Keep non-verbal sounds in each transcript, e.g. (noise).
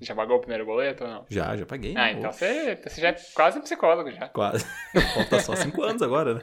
Já pagou o primeiro boleto ou não? Já, já paguei. Ah, então você, você já é quase um psicólogo já. Quase. (laughs) Falta só cinco anos agora, né?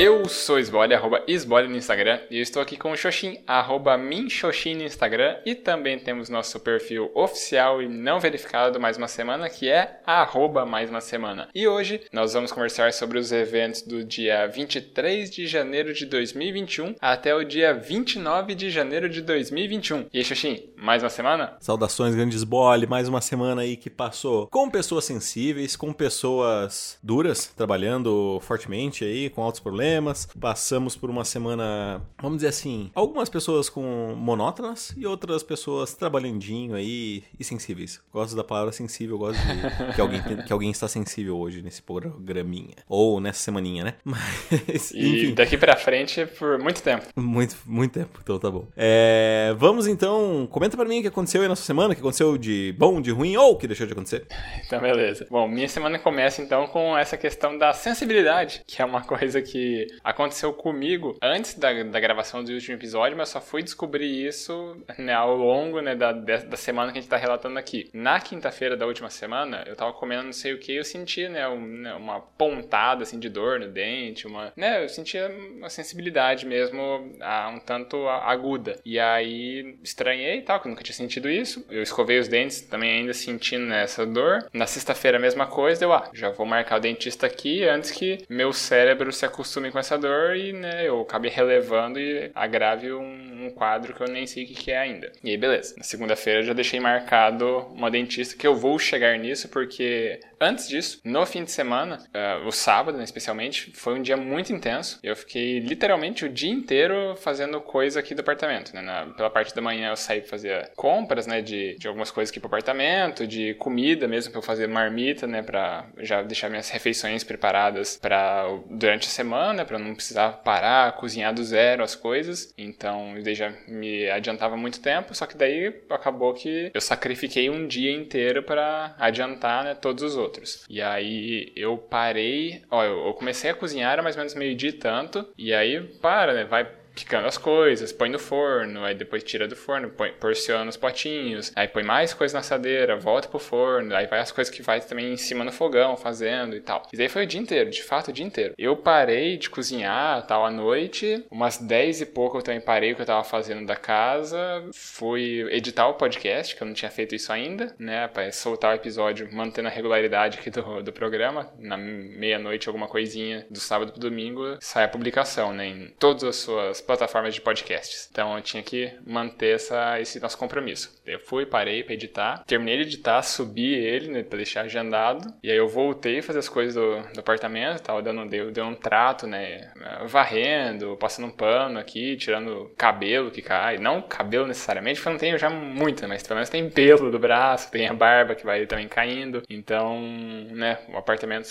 Eu sou Esbole, arroba Esbole no Instagram, e eu estou aqui com o Xoxin, arroba Minxoxin no Instagram, e também temos nosso perfil oficial e não verificado mais uma semana, que é arroba mais uma semana. E hoje nós vamos conversar sobre os eventos do dia 23 de janeiro de 2021 até o dia 29 de janeiro de 2021. E aí, Xoxin, mais uma semana? Saudações, grande Esbole, mais uma semana aí que passou com pessoas sensíveis, com pessoas duras, trabalhando fortemente aí, com altos problemas, problemas. Passamos por uma semana, vamos dizer assim, algumas pessoas com monótonas e outras pessoas trabalhandinho aí e sensíveis. Gosto da palavra sensível, gosto de (laughs) que alguém, que alguém está sensível hoje nesse programinha. Ou nessa semaninha, né? (laughs) Mas, e enfim. daqui pra frente por muito tempo. Muito, muito tempo, então tá bom. É, vamos então, comenta pra mim o que aconteceu aí nessa semana, o que aconteceu de bom, de ruim ou o que deixou de acontecer. (laughs) Então, beleza. Bom, minha semana começa então com essa questão da sensibilidade, que é uma coisa que aconteceu comigo antes da, da gravação do último episódio, mas só fui descobrir isso né, ao longo né, da, da semana que a gente tá relatando aqui. Na quinta-feira da última semana, eu tava comendo não sei o que e eu senti, né, um, né, uma pontada assim de dor no dente, uma, né, eu sentia uma sensibilidade mesmo a, um tanto aguda. E aí estranhei e tal, que eu nunca tinha sentido isso. Eu escovei os dentes também ainda sentindo né, essa dor. Na sexta-feira a mesma coisa, eu, ah, já vou marcar o dentista aqui antes que meu cérebro se acostume com essa dor e, né, eu acabei relevando e agrave um quadro que eu nem sei o que, que é ainda. E aí, beleza. Na segunda-feira eu já deixei marcado uma dentista que eu vou chegar nisso porque antes disso, no fim de semana, uh, o sábado, né, especialmente, foi um dia muito intenso. Eu fiquei literalmente o dia inteiro fazendo coisa aqui do apartamento, né? Na, pela parte da manhã eu saí pra fazer compras, né, de, de algumas coisas aqui pro apartamento, de comida mesmo pra eu fazer marmita, né, pra já deixar minhas refeições preparadas para durante a semana para não precisar parar, cozinhar do zero as coisas. Então, isso daí me adiantava muito tempo, só que daí acabou que eu sacrifiquei um dia inteiro para adiantar, né, todos os outros. E aí eu parei, ó, eu comecei a cozinhar era mais ou menos meio-dia tanto, e aí para, né, vai picando as coisas, põe no forno, aí depois tira do forno, põe, porciona os potinhos, aí põe mais coisa na assadeira, volta pro forno, aí vai as coisas que vai também em cima no fogão fazendo e tal. E daí foi o dia inteiro, de fato o dia inteiro. Eu parei de cozinhar tal à noite, umas 10 e pouco eu também parei o que eu tava fazendo da casa, fui editar o podcast, que eu não tinha feito isso ainda, né, para soltar o episódio mantendo a regularidade aqui do, do programa, na meia-noite alguma coisinha do sábado pro domingo sai a publicação, né, em todas as suas plataformas de podcasts. Então eu tinha que manter essa, esse nosso compromisso. Eu fui, parei para editar, terminei de editar, subi ele né, para deixar agendado, e aí eu voltei a fazer as coisas do, do apartamento, tava dando, deu, deu um trato, né, varrendo, passando um pano aqui, tirando cabelo que cai. Não cabelo necessariamente, porque eu não tenho já muito, mas pelo menos tem pelo do braço, tem a barba que vai também caindo. Então, né, o apartamento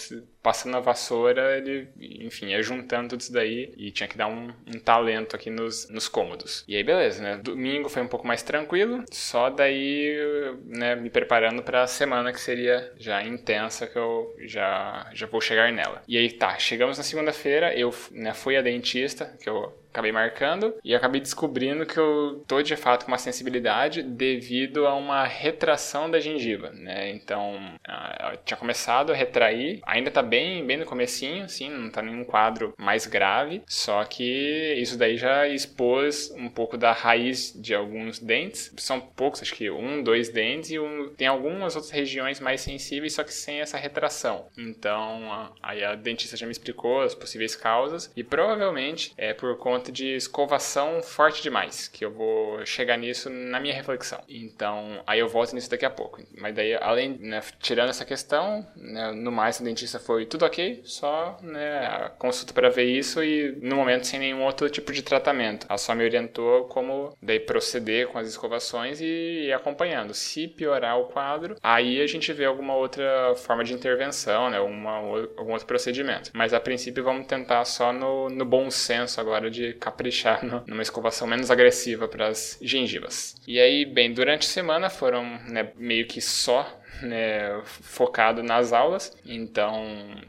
passando a vassoura, ele, enfim, ia juntando tudo isso daí e tinha que dar um, um talento aqui nos, nos cômodos. E aí, beleza, né? Domingo foi um pouco mais tranquilo, só daí, né, me preparando para a semana que seria já intensa, que eu já, já vou chegar nela. E aí, tá, chegamos na segunda-feira, eu né, fui a dentista, que eu acabei marcando e acabei descobrindo que eu tô de fato com uma sensibilidade devido a uma retração da gengiva, né? Então, ah, tinha começado a retrair, ainda tá bem, bem no comecinho, assim, não tá nenhum quadro mais grave, só que isso daí já expôs um pouco da raiz de alguns dentes. São poucos, acho que um, dois dentes e um, tem algumas outras regiões mais sensíveis, só que sem essa retração. Então, aí a dentista já me explicou as possíveis causas e provavelmente é por conta de escovação forte demais, que eu vou chegar nisso na minha reflexão. Então, aí eu volto nisso daqui a pouco. Mas daí, além, né, tirando essa questão, né, no mais, o dentista foi tudo ok, só né, a consulta para ver isso e no momento sem nenhum outro tipo de tratamento. Ela só me orientou como daí proceder com as escovações e ir acompanhando. Se piorar o quadro, aí a gente vê alguma outra forma de intervenção, né, uma, algum outro procedimento. Mas a princípio vamos tentar só no, no bom senso agora de caprichar no, numa escovação menos agressiva para as gengivas. E aí, bem, durante a semana foram né, meio que só né, focado nas aulas. Então,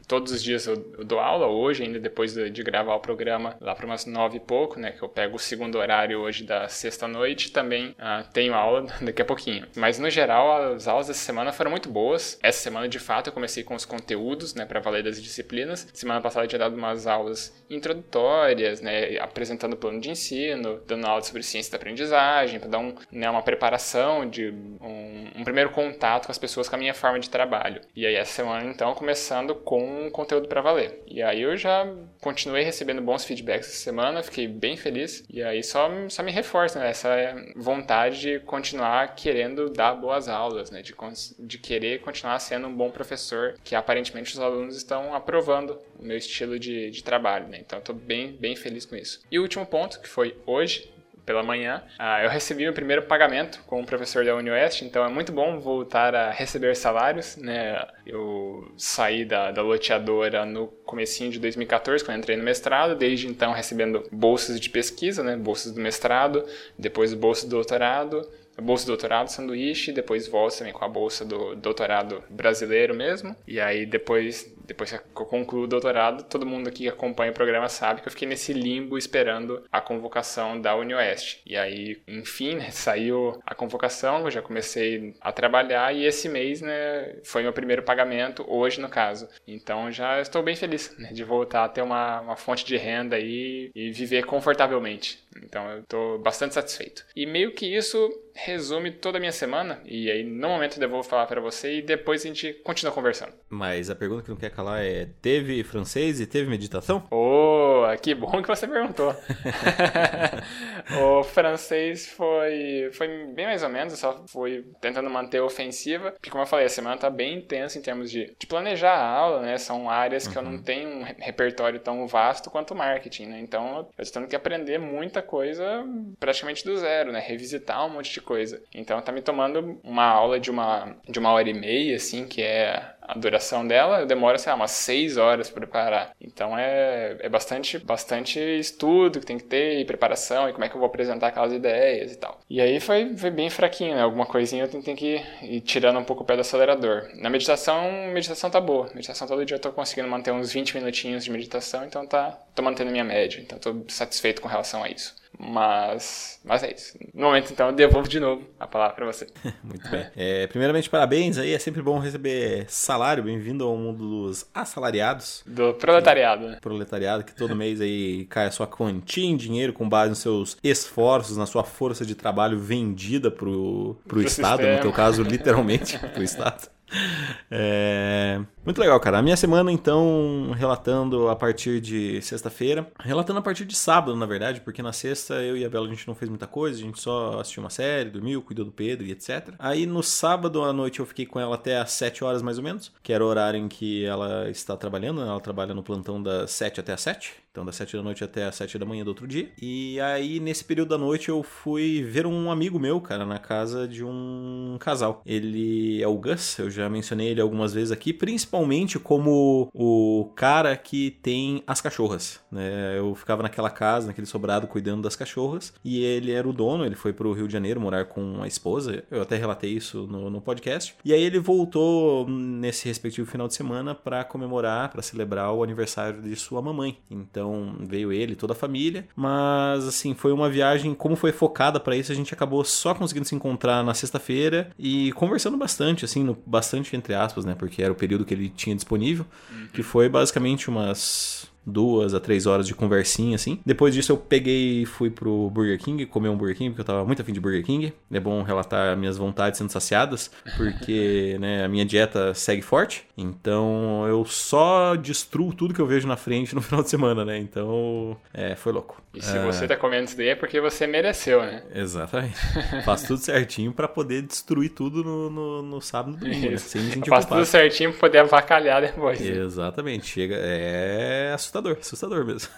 todos os dias eu, dou aula. Hoje, ainda depois de, gravar o programa, lá para umas nove e pouco, né? Que eu pego o segundo horário hoje da sexta-noite. Também uh, tenho aula (laughs) daqui a pouquinho. Mas, no geral, as aulas dessa semana foram muito boas. Essa semana, de fato, eu comecei com os conteúdos, né? Para valer das disciplinas. Semana passada eu tinha dado umas aulas introdutórias, né? Apresentando o plano de ensino, dando aula sobre ciência da aprendizagem, para dar um, né, uma preparação de um, um primeiro contato com as pessoas com a minha forma de trabalho. E aí essa semana então começando com conteúdo para valer. E aí eu já continuei recebendo bons feedbacks essa semana, fiquei bem feliz. E aí só, só me reforça né, essa vontade de continuar querendo dar boas aulas, né, de, de querer continuar sendo um bom professor, que aparentemente os alunos estão aprovando o meu estilo de, de trabalho. Né? Então estou bem, bem feliz com isso. E o último ponto, que foi hoje, pela manhã, uh, eu recebi o primeiro pagamento com o professor da UniOeste, então é muito bom voltar a receber salários, né? Eu saí da, da loteadora no comecinho de 2014, quando entrei no mestrado, desde então recebendo bolsas de pesquisa, né? Bolsas do mestrado, depois bolsas do doutorado, bolsa do doutorado sanduíche, depois volto também com a bolsa do doutorado brasileiro mesmo. E aí depois, depois que eu concluo o doutorado, todo mundo aqui que acompanha o programa sabe que eu fiquei nesse limbo esperando a convocação da UniOeste. E aí, enfim, né, (laughs) saiu a convocação, eu já comecei a trabalhar e esse mês, né, foi meu primeiro pagamento, hoje no caso. Então já estou bem feliz né, de voltar a ter uma, uma fonte de renda aí e viver confortavelmente. Então eu estou bastante satisfeito. E meio que isso resume toda a minha semana. E aí, no momento, eu vou falar para você e depois a gente continua conversando. Mas a pergunta que não quer calar é: teve francês e teve meditação? Oh, que bom que você perguntou. (laughs) o francês foi, foi bem mais ou menos, eu só fui tentando manter a ofensiva. Porque, como eu falei, a semana tá bem intensa em termos de, de planejar a aula, né? São áreas que uhum. eu não uhum. tenho um repertório tão vasto quanto o marketing, né? Então, eu tô tendo que aprender muita coisa praticamente do zero, né? Revisitar um monte de coisa. Então tá me tomando uma aula de uma, de uma hora e meia, assim, que é a duração dela demora, sei lá, umas seis horas para preparar. Então é, é bastante, bastante estudo que tem que ter, e preparação, e como é que eu vou apresentar aquelas ideias e tal. E aí foi, foi bem fraquinho, né? Alguma coisinha eu tenho que ir tirando um pouco o pé do acelerador. Na meditação, meditação tá boa. Meditação todo dia eu tô conseguindo manter uns 20 minutinhos de meditação, então tá, tô mantendo minha média. Então tô satisfeito com relação a isso. Mas, mas é isso. No momento, então, eu devolvo de novo a palavra para você. (laughs) Muito bem. É, primeiramente, parabéns aí. É sempre bom receber salário. Bem-vindo ao mundo dos assalariados. Do proletariado, né? Proletariado, que todo mês aí cai a sua quantia em dinheiro com base nos seus esforços, na sua força de trabalho vendida pro, pro, pro Estado. Sistema. No teu caso, literalmente, (laughs) pro Estado. (laughs) É... Muito legal, cara. A minha semana, então, relatando a partir de sexta-feira. Relatando a partir de sábado, na verdade, porque na sexta eu e a Bela a gente não fez muita coisa, a gente só assistiu uma série, dormiu, cuidou do Pedro e etc. Aí no sábado à noite eu fiquei com ela até às 7 horas mais ou menos, que era o horário em que ela está trabalhando, né? ela trabalha no plantão das 7 até as 7. Então, das 7 da noite até as 7 da manhã do outro dia. E aí, nesse período da noite, eu fui ver um amigo meu, cara, na casa de um casal. Ele é o Gus, eu já mencionei ele algumas vezes aqui, principalmente como o cara que tem as cachorras, né? Eu ficava naquela casa, naquele sobrado, cuidando das cachorras. E ele era o dono, ele foi pro Rio de Janeiro morar com a esposa. Eu até relatei isso no, no podcast. E aí, ele voltou nesse respectivo final de semana para comemorar, para celebrar o aniversário de sua mamãe. Então, então veio ele, toda a família. Mas assim, foi uma viagem, como foi focada para isso, a gente acabou só conseguindo se encontrar na sexta-feira e conversando bastante, assim, no, bastante entre aspas, né? Porque era o período que ele tinha disponível, uhum. que foi basicamente umas duas a três horas de conversinha, assim. Depois disso eu peguei e fui pro Burger King, comer um Burger King, porque eu tava muito afim de Burger King. É bom relatar minhas vontades sendo saciadas, porque (laughs) né, a minha dieta segue forte. Então eu só destruo tudo que eu vejo na frente no (laughs) final de semana, né? Então, é, foi louco. E se é... você tá comendo isso daí é porque você mereceu, né? Exatamente. Faço tudo certinho para poder destruir tudo no, no, no sábado e domingo, né? Sem me sentir Faço tudo certinho pra poder avacalhar depois. Exatamente. Chega, é assustador assustador, assustador mesmo.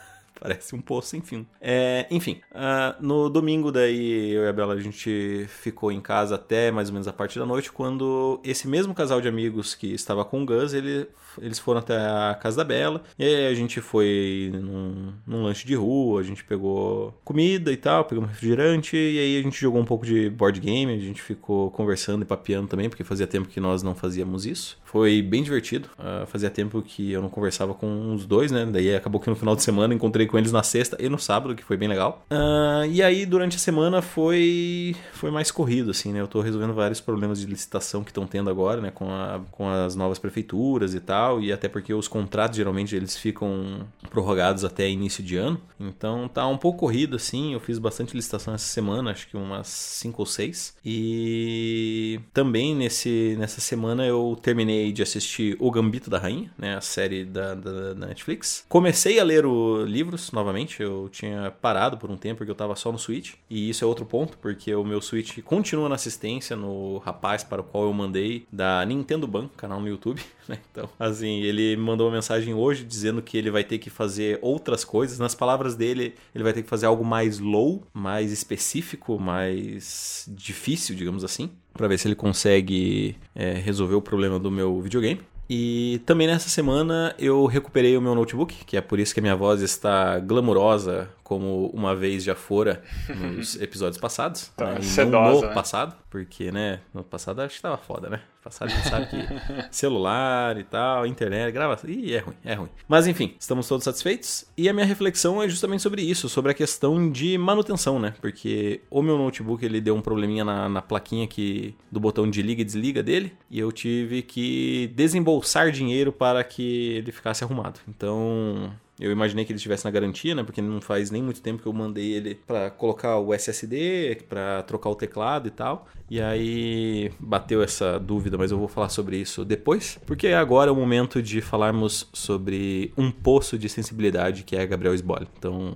Parece um poço sem fim. É, enfim, uh, no domingo daí eu e a Bela a gente ficou em casa até mais ou menos a parte da noite, quando esse mesmo casal de amigos que estava com o Gus, ele eles foram até a casa da Bela. E aí a gente foi num, num, lanche de rua, a gente pegou comida e tal, pegou um refrigerante. E aí a gente jogou um pouco de board game, a gente ficou conversando e papeando também, porque fazia tempo que nós não fazíamos isso. Foi bem divertido. Uh, fazia tempo que eu não conversava com os dois, né? Daí acabou que no final de semana encontrei com eles na sexta e no sábado, que foi bem legal. Uh, e aí durante a semana foi foi mais corrido, assim, né? Eu tô resolvendo vários problemas de licitação que estão tendo agora, né? Com, a, com as novas prefeituras e tal. E até porque os contratos geralmente eles ficam prorrogados até início de ano. Então tá um pouco corrido, assim. Eu fiz bastante licitação essa semana, acho que umas 5 ou 6. E também nesse, nessa semana eu terminei de assistir O Gambito da Rainha, né, a série da, da, da Netflix. Comecei a ler os livros novamente, eu tinha parado por um tempo porque eu tava só no Switch, e isso é outro ponto, porque o meu Switch continua na assistência no rapaz para o qual eu mandei da Nintendo Ban, canal no YouTube, (laughs) né? Então, assim, ele me mandou uma mensagem hoje dizendo que ele vai ter que fazer outras coisas. Nas palavras dele, ele vai ter que fazer algo mais low, mais específico, mais difícil, digamos assim para ver se ele consegue é, resolver o problema do meu videogame. E também nessa semana eu recuperei o meu notebook, que é por isso que a minha voz está glamurosa como uma vez já fora nos (laughs) episódios passados. Tá, né? sedosa, no né? passado, porque, né, no passado acho que tava foda, né? Gente sabe que (laughs) celular e tal, internet, gravação, ih, é ruim, é ruim. Mas enfim, estamos todos satisfeitos e a minha reflexão é justamente sobre isso, sobre a questão de manutenção, né? Porque o meu notebook ele deu um probleminha na, na plaquinha que, do botão de liga e desliga dele e eu tive que desembolsar dinheiro para que ele ficasse arrumado. Então, eu imaginei que ele estivesse na garantia, né? Porque não faz nem muito tempo que eu mandei ele para colocar o SSD, para trocar o teclado e tal. E aí bateu essa dúvida, mas eu vou falar sobre isso depois, porque agora é o momento de falarmos sobre um poço de sensibilidade que é Gabriel Sbole. Então,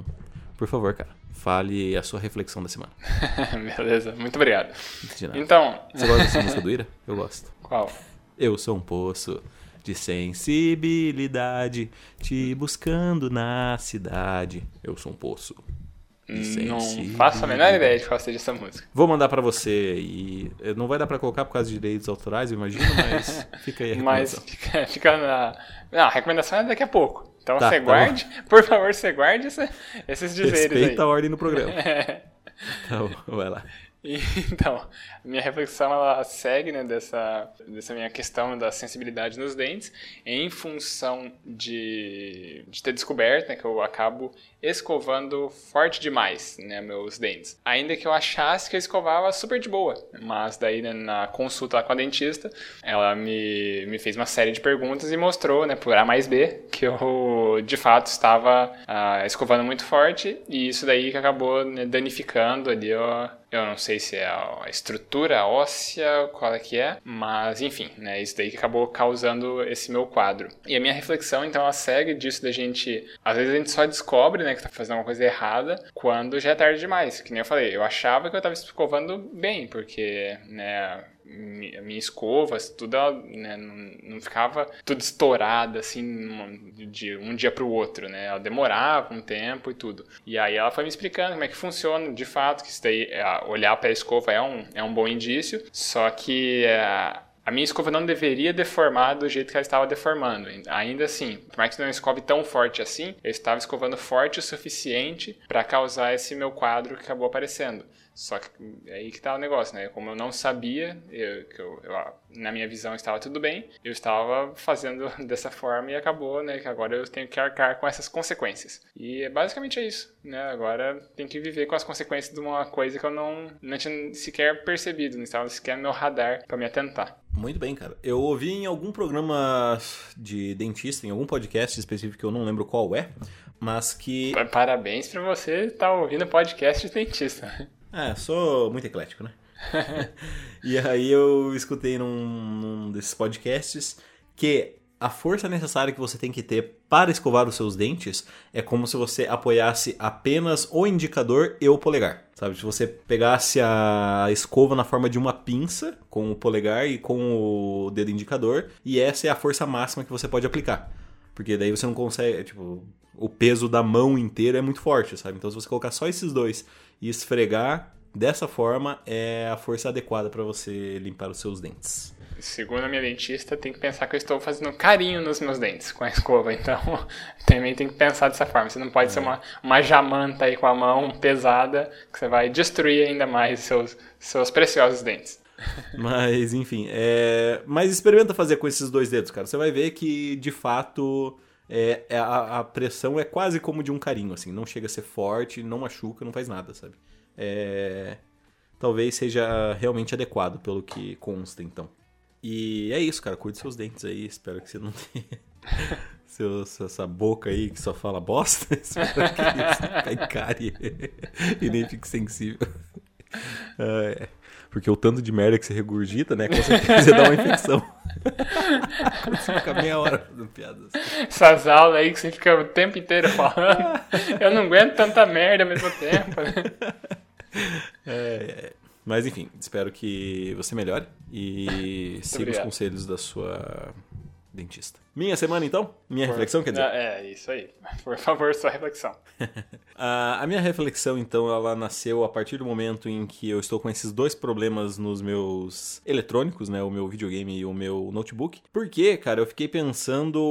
por favor, cara, fale a sua reflexão da semana. (laughs) Beleza, muito obrigado. De nada. Então, Você gosta dessa (laughs) música do Ira? Eu gosto. qual? Eu sou um poço de sensibilidade, te buscando na cidade. Eu sou um poço. de Não faço a menor ideia de qual seja essa música. Vou mandar pra você e eh, não vai dar pra colocar por causa de direitos autorais, eu imagino, mas (laughs) fica aí a Mas recomendação. fica, fica na. Não, a recomendação é daqui a pouco. Então Tá, você tá guarde, (laughs) por favor, você guarde esse- esses dizeres Respeita a aí. ordem no programa. (laughs) Então, vai lá. (laughs) Então, minha reflexão ela segue né, dessa, dessa minha questão da sensibilidade nos dentes em função de, de ter descoberto né, que eu acabo escovando forte demais né, meus dentes. Ainda que eu achasse que eu escovava super de boa. Mas daí né, na consulta com a dentista, ela me, me fez uma série de perguntas e mostrou, né, por A mais B, que eu de fato estava ah, escovando muito forte e isso daí que acabou né, danificando ali ó, eu não sei se é a estrutura óssea, qual é que é, mas enfim, né, isso daí que acabou causando esse meu quadro. E a minha reflexão, então, ela segue disso da gente, às vezes a gente só descobre, né, que tá fazendo alguma coisa errada quando já é tarde demais. Que nem eu falei, eu achava que eu tava escovando bem, porque, né, a minha escova, tudo, né, não, não ficava tudo estourada, assim, de um dia pro outro, né? Ela demorava um tempo e tudo. E aí ela foi me explicando como é que funciona, de fato, que isso daí, é, olhar para a escova é um, é um bom indício, só que é, a minha escova não deveria deformar do jeito que ela estava deformando. Ainda assim, por mais que não escove tão forte assim, eu estava escovando forte o suficiente para causar esse meu quadro que acabou aparecendo. Só que é aí que tá o negócio, né? Como eu não sabia, eu, que eu, eu- na minha visão estava tudo bem, eu estava fazendo (laughs) dessa forma e acabou, né? Que agora eu tenho que arcar com essas consequências. E basicamente é isso, né? Agora tem que viver com as consequências de uma coisa que eu não, não tinha sequer percebido, não estava sequer no meu radar para me atentar. Muito bem, cara. Eu ouvi em algum programa de dentista, em algum podcast específico que eu não lembro qual é, mas que. Pa- Parabéns para você estar ouvindo podcast de dentista. É, sou muito eclético, né? (laughs) e aí eu escutei num, num desses podcasts que a força necessária que você tem que ter para escovar os seus dentes é como se você apoiasse apenas o indicador e o polegar. Sabe? Se você pegasse a escova na forma de uma pinça, com o polegar e com o dedo indicador, e essa é a força máxima que você pode aplicar. Porque daí você não consegue, tipo, o peso da mão inteira é muito forte, sabe? Então se você colocar só esses dois e esfregar dessa forma, é a força adequada para você limpar os seus dentes. Segundo a minha dentista, tem que pensar que eu estou fazendo carinho nos meus dentes com a escova. (laughs) Então, também tem que pensar dessa forma. Você não pode é. ser uma, uma jamanta aí com a mão pesada, que você vai destruir ainda mais seus, seus preciosos dentes. (laughs) Mas, enfim. É... Mas experimenta fazer com esses dois dedos, cara. Você vai ver que, de fato, é, é, a, a, pressão é quase como de um carinho, assim. Não chega a ser forte, não machuca, não faz nada, sabe? É... Talvez seja realmente adequado pelo que consta, então. E é isso, cara. Cuide seus dentes aí. Espero que você não tenha. (laughs) Seu, essa boca aí que só fala bosta. (laughs) Espero que isso encare (laughs) e nem fique sensível. É, porque o tanto de merda que você regurgita, né? Com certeza dá uma (laughs) infecção. você fica meia hora fazendo piadas. Essas aulas aí que você fica o tempo inteiro falando. Eu não aguento tanta merda ao mesmo tempo. É, é. Mas enfim, espero que você melhore e siga os conselhos da sua dentista. Minha semana, então? Minha Por... reflexão, quer dizer? É, isso aí. (laughs) Por favor, sua reflexão. (laughs) a minha reflexão, então, ela nasceu a partir do momento em que eu estou com esses dois problemas nos meus eletrônicos, né? O meu videogame e o meu notebook. Porque, cara, eu fiquei pensando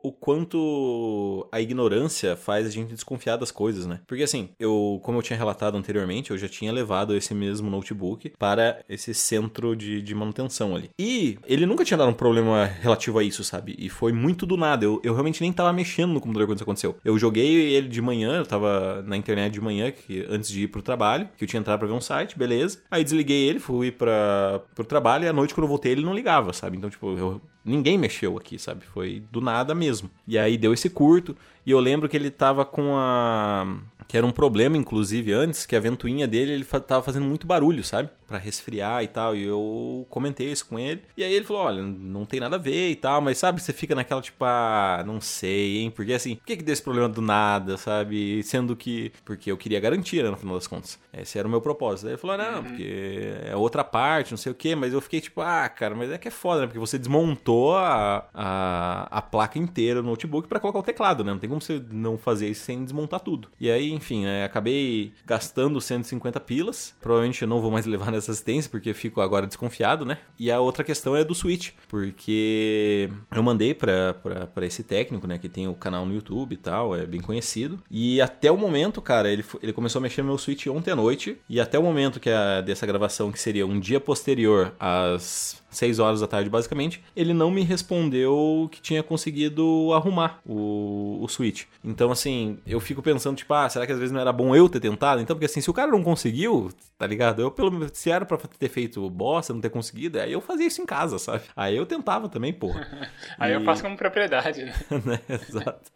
o quanto a ignorância faz a gente desconfiar das coisas, né? Porque, assim, eu, como eu tinha relatado anteriormente, eu já tinha levado esse mesmo notebook para esse centro de, de manutenção ali. E ele nunca tinha dado um problema relativo a isso, sabe? E foi muito do nada. Eu, eu realmente nem tava mexendo no computador quando isso aconteceu. Eu joguei ele de manhã, eu tava na internet de manhã, que, antes de ir pro trabalho, que eu tinha entrado pra ver um site, beleza. Aí desliguei ele, fui pra, pro trabalho e à noite quando eu voltei ele não ligava, sabe? Então, tipo, eu, ninguém mexeu aqui, sabe? Foi do nada mesmo. E aí deu esse curto, e eu lembro que ele tava com a que era um problema, inclusive, antes, que a ventoinha dele, ele tava fazendo muito barulho, sabe? para resfriar e tal. E eu comentei isso com ele. E aí ele falou: olha, não tem nada a ver e tal, mas sabe, você fica naquela tipo, ah, não sei, hein? Porque assim, por que, que deu esse problema do nada, sabe? Sendo que. Porque eu queria garantia, né, no final das contas. Esse era o meu propósito. Aí ele falou: não, uhum. porque é outra parte, não sei o quê. Mas eu fiquei tipo, ah, cara, mas é que é foda, né? Porque você desmontou a, a, a placa inteira do notebook para colocar o teclado, né? Não tem como você não fazer isso sem desmontar tudo. E aí, enfim, né, acabei gastando 150 pilas. Provavelmente eu não vou mais (laughs) levar nessa essa assistência, porque fico agora desconfiado, né? E a outra questão é do Switch, porque eu mandei para esse técnico, né, que tem o canal no YouTube e tal, é bem conhecido. E até o momento, cara, ele, ele começou a mexer no meu Switch ontem à noite, e até o momento que a, dessa gravação, que seria um dia posterior às 6 horas da tarde, basicamente, ele não me respondeu que tinha conseguido arrumar o, o Switch. Então, assim, eu fico pensando, tipo, ah, será que às vezes não era bom eu ter tentado? Então, porque assim, se o cara não conseguiu, tá ligado? Eu, pelo menos, se era pra ter feito bosta, não ter conseguido, aí eu fazia isso em casa, sabe? Aí eu tentava também, porra. (laughs) aí e... eu faço como propriedade, né? (laughs) né? Exato.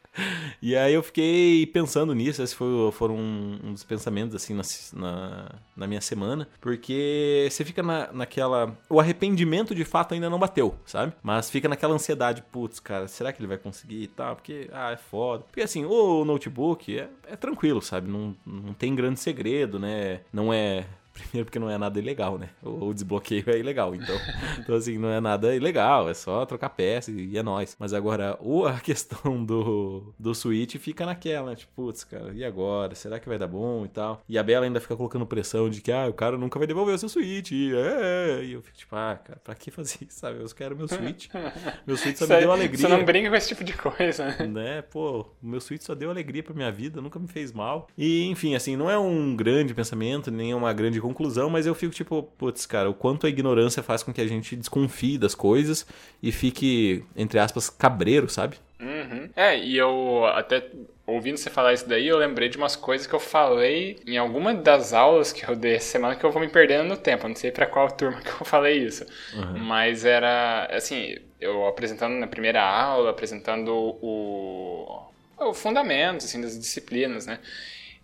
E aí eu fiquei pensando nisso, esse foi, foram um dos pensamentos assim na, na, na minha semana, porque você fica na, naquela. O arrependimento de fato ainda não bateu, sabe? Mas fica naquela ansiedade, putz, cara, será que ele vai conseguir e tal? Porque, ah, é foda. Porque assim, o notebook é, é tranquilo, sabe? Não, não tem grande segredo, né? Não é Primeiro porque não é nada ilegal, né? O desbloqueio é ilegal, então, (laughs) então assim, não é nada ilegal, é só trocar peça e é nóis. Mas agora, a (laughs) questão do, do Switch fica naquela, né? Tipo, putz, cara, e agora? Será que vai dar bom e tal? E a Bela ainda fica colocando pressão de que, ah, o cara nunca vai devolver o seu Switch, é, e eu fico tipo, ah, cara, pra que fazer isso, sabe? Eu quero meu Switch. (laughs) Meu Switch só me deu alegria. Você não brinca com esse tipo de coisa, né? né? Pô, o meu Switch só deu alegria pra minha vida, nunca me fez mal. E, enfim, assim, não é um grande pensamento, nem uma grande conclusão, mas eu fico tipo, putz, cara, o quanto a ignorância faz com que a gente desconfie das coisas e fique, entre aspas, cabreiro, sabe? Uhum. É, e eu até ouvindo você falar isso daí, eu lembrei de umas coisas que eu falei em alguma das aulas que eu dei essa semana que eu vou me perdendo no tempo. Eu não sei para qual turma que eu falei isso. Uhum. Mas era, assim, eu apresentando na primeira aula, apresentando o, o fundamento, assim, das disciplinas, né?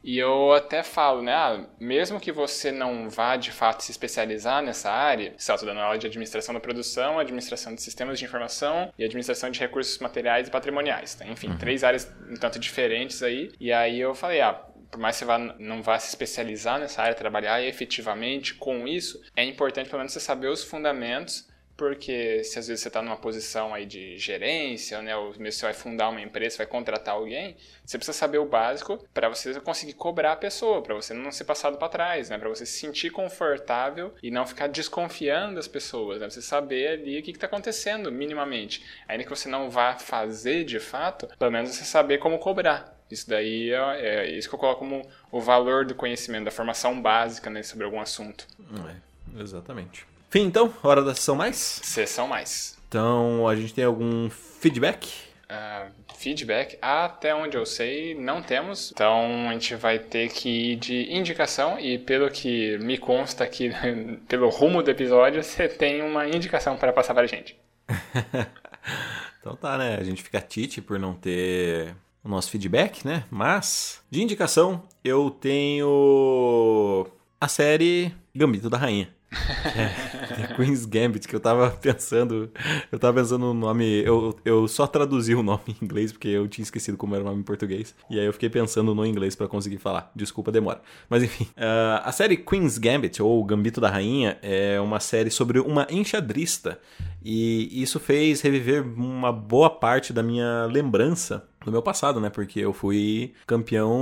E eu até falo, né, ah, mesmo que você não vá de fato se especializar nessa área, se eu estou dando aula de administração da produção, administração de sistemas de informação e administração de recursos materiais e patrimoniais, tá? enfim, uhum. três áreas um tanto diferentes aí. E aí eu falei, ah, por mais que você vá, não vá se especializar nessa área, trabalhar efetivamente com isso, é importante pelo menos você saber os fundamentos porque se às vezes você está numa posição aí de gerência, né, ou mesmo você vai fundar uma empresa, vai contratar alguém, você precisa saber o básico para você conseguir cobrar a pessoa, para você não ser passado para trás, né, para você se sentir confortável e não ficar desconfiando das pessoas, né, você saber ali o que está acontecendo minimamente, ainda que você não vá fazer de fato, pelo menos você saber como cobrar. Isso daí é, é isso que eu coloco como o valor do conhecimento, da formação básica né, sobre algum assunto. É, exatamente. Fim, então, hora da sessão mais? Sessão mais. Então, a gente tem algum feedback? Uh, feedback, até onde eu sei, não temos. Então a gente vai ter que ir de indicação e pelo que me consta aqui, (laughs) pelo rumo do episódio, (laughs) você tem uma indicação para passar para a gente. (laughs) então tá, né? A gente fica tite por não ter o nosso feedback, né? Mas, de indicação, eu tenho a série Gambito da Rainha. É, The Queen's Gambit, que eu tava pensando. Eu tava pensando no nome. Eu, eu só traduzi o nome em inglês, porque eu tinha esquecido como era o nome em português. E aí eu fiquei pensando no inglês para conseguir falar. Desculpa a demora. Mas enfim. Uh, (laughs) a série Queen's Gambit, ou Gambito da Rainha, é uma série sobre uma enxadrista. E isso fez reviver uma boa parte da minha lembrança do meu passado, né? Porque eu fui campeão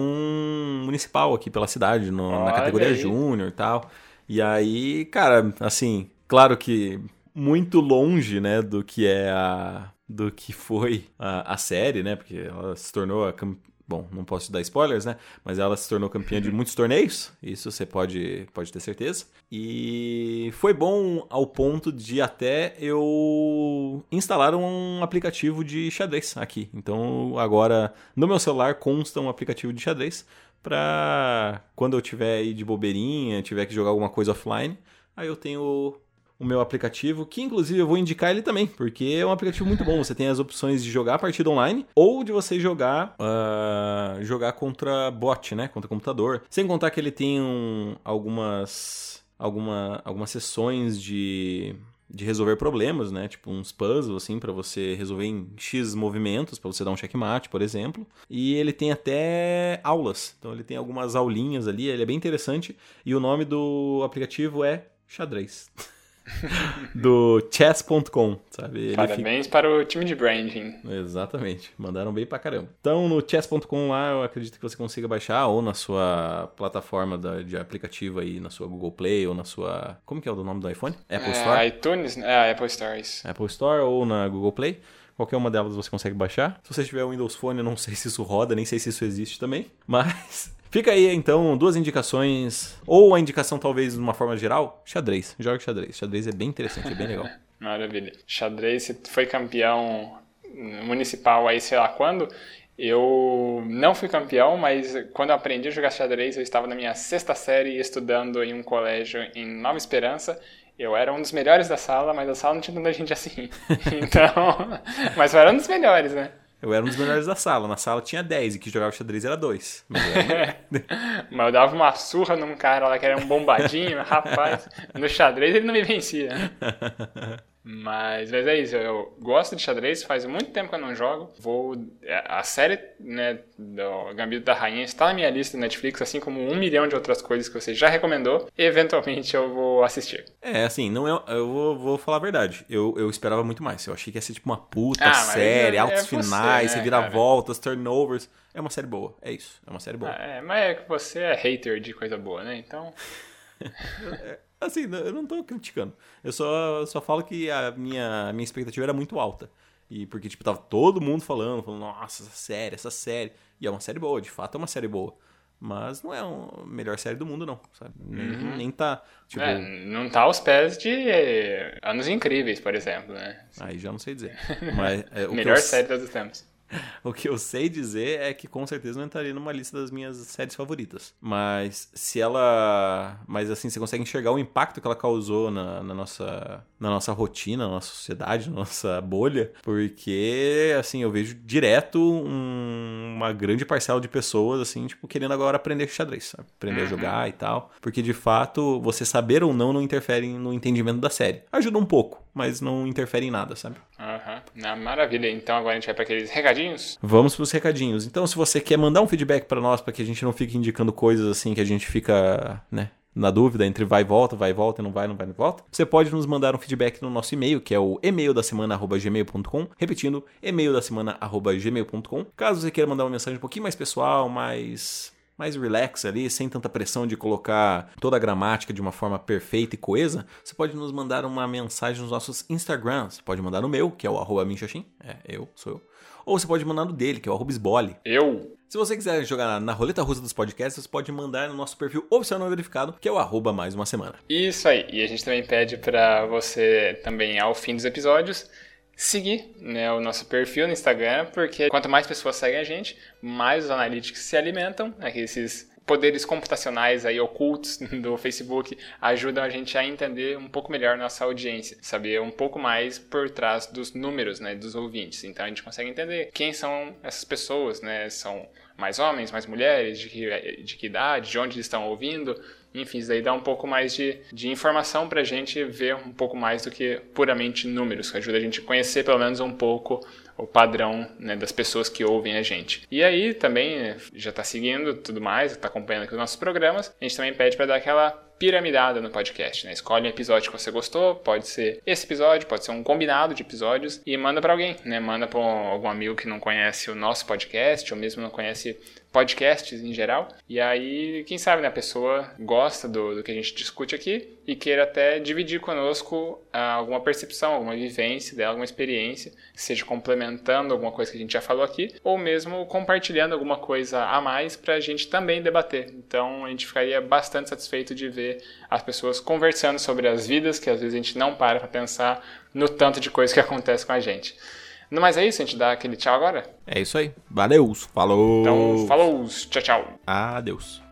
municipal aqui pela cidade, no, na categoria júnior e tal. E aí, cara, assim, claro que muito longe, né, do que é a do que foi a, a série, né? Porque ela se tornou a bom, não posso dar spoilers, né? Mas ela se tornou campeã de (laughs) muitos torneios, isso você pode, pode ter certeza. E foi bom ao ponto de até eu instalar um aplicativo de xadrez aqui. Então agora no meu celular consta um aplicativo de xadrez pra quando eu tiver aí de bobeirinha, tiver que jogar alguma coisa offline, aí eu tenho o meu aplicativo, que inclusive eu vou indicar ele também, porque é um aplicativo muito bom. Você tem as opções de jogar a partida online ou de você jogar uh, jogar contra bot, né? Contra computador. Sem contar que ele tem um, algumas, alguma, algumas sessões de de resolver problemas, né? Tipo uns puzzles assim para você resolver em X movimentos, para você dar um checkmate, por exemplo. E ele tem até aulas. Então ele tem algumas aulinhas ali, ele é bem interessante e o nome do aplicativo é xadrez. (laughs) (laughs) do chess.com, sabe? Ele Parabéns fica... para o time de branding. Exatamente, mandaram bem pra caramba. Então no chess.com lá eu acredito que você consiga baixar ou na sua plataforma da, de aplicativo aí, na sua Google Play ou na sua... Como que é o nome do iPhone? Apple é, Store? iTunes, é, Apple Store, isso. Apple Store ou na Google Play. Qualquer uma delas você consegue baixar. Se você tiver o Windows Phone, eu não sei se isso roda, nem sei se isso existe também. (laughs) Mas Fica aí então duas indicações, ou a indicação talvez de uma forma geral, xadrez. Joga xadrez. Xadrez é bem interessante, é bem legal. (laughs) Maravilha. Xadrez, você foi campeão municipal aí sei lá quando. Eu não fui campeão, mas quando aprendi a jogar xadrez, eu estava na minha sexta série estudando em um colégio em Nova Esperança. Eu era um dos melhores da sala, mas a sala não tinha tanta gente assim. (laughs) Então, (laughs) mas eu era um dos melhores, né? Eu era um dos melhores da sala. Na sala tinha 10 e que jogava xadrez era 2. Mas, (laughs) mas eu dava uma surra num cara lá que era um bombadinho, rapaz. No xadrez ele não me vencia. (laughs) Mas, mas é isso, eu gosto de xadrez, faz muito tempo que eu não jogo. Vou. É, a série né, do Gambito da Rainha está na minha lista do Netflix, assim como um milhão de outras coisas que você já recomendou. Eventualmente eu vou assistir. É, assim, não é, eu vou, vou falar a verdade. Eu, eu esperava muito mais. Eu achei que ia ser tipo uma puta ah, série, é, altos é finais, você, né, voltas turnovers. É uma série boa, é isso. É uma série boa. Ah, é, mas é que você é hater de coisa boa, né? Então. (laughs) (laughs) Assim, eu não tô criticando. Eu só, só falo que a minha, a minha expectativa era muito alta. E porque, tipo, tava todo mundo falando, falando, nossa, essa série, essa série. E é uma série boa, de fato é uma série boa. Mas não é a melhor série do mundo, não, sabe? Nem, uhum. nem tá. Tipo... É, não tá aos pés de Anos Incríveis, por exemplo, né? Aí já não sei dizer. (laughs) Mas, é, melhor eu... série de todos os tempos. (laughs) o que eu sei dizer é que com certeza não entraria numa lista das minhas séries favoritas. Mas se ela. Mas assim, você consegue enxergar o impacto que ela causou na, na nossa, na nossa rotina, na nossa sociedade, (laughs) na nossa bolha. Porque, assim, eu vejo direto um, uma grande parcela de pessoas, assim, tipo, querendo agora aprender xadrez, sabe? Aprender uhum. a jogar e tal. Porque de fato, você saber ou não não interfere no entendimento da série. Ajuda um pouco mas não interfere em nada, sabe? Aham, uhum. maravilha. Então agora a gente vai para aqueles recadinhos? Vamos para os recadinhos. Então, se você quer mandar um feedback para nós, para que a gente não fique indicando coisas assim que a gente fica, né, na dúvida entre vai e volta, vai e volta, não vai, não vai, não volta, você pode nos mandar um feedback no nosso e-mail, que é o e-mail da semana@gmail.com, repetindo, e-mail da semana@gmail.com. Caso você queira mandar uma mensagem um pouquinho mais pessoal, mais mais relax ali, sem tanta pressão de colocar toda a gramática de uma forma perfeita e coesa, você pode nos mandar uma mensagem nos nossos Instagrams. Você pode mandar no meu, que é o arroba minxaxim, é eu, sou eu. Ou você pode mandar no dele, que é o arroba esbole. Eu? Se você quiser jogar na roleta russa dos podcasts, você pode mandar no nosso perfil oficial não verificado, que é o arroba mais uma semana. Isso aí. E a gente também pede para você também, ao fim dos episódios, seguir né, o nosso perfil no Instagram, porque quanto mais pessoas seguem a gente, mais os analytics se alimentam, né, esses poderes computacionais aí ocultos (laughs) do Facebook ajudam a gente a entender um pouco melhor nossa audiência, saber um pouco mais por trás dos números, né, dos ouvintes. Então a gente consegue entender quem são essas pessoas, né? São mais homens, mais mulheres, de que, de que idade, de onde eles estão ouvindo, enfim, isso daí dá um pouco mais de, de informação para a gente ver um pouco mais do que puramente números, que ajuda a gente a conhecer pelo menos um pouco o padrão né, das pessoas que ouvem a gente. E aí também já está seguindo tudo mais, está acompanhando aqui os nossos programas, a gente também pede para dar aquela piramidada no podcast, né? Escolhe um episódio que você gostou, pode ser esse episódio, pode ser um combinado de episódios e manda para alguém, né? Manda para algum amigo que não conhece o nosso podcast ou mesmo não conhece podcasts em geral. E aí, quem sabe, né, a pessoa gosta do, do que a gente discute aqui e queira até dividir conosco ah, alguma percepção, alguma vivência dela, alguma experiência, seja complementando alguma coisa que a gente já falou aqui, ou mesmo compartilhando alguma coisa a mais para a gente também debater. Então, a gente ficaria bastante satisfeito de ver as pessoas conversando sobre as vidas, que às vezes a gente não para para pensar no tanto de coisa que (laughs) acontece com a gente. No mais é isso, a gente dá aquele tchau agora? É isso aí. Valeu, falou. Então, falou, tchau, tchau. Adeus.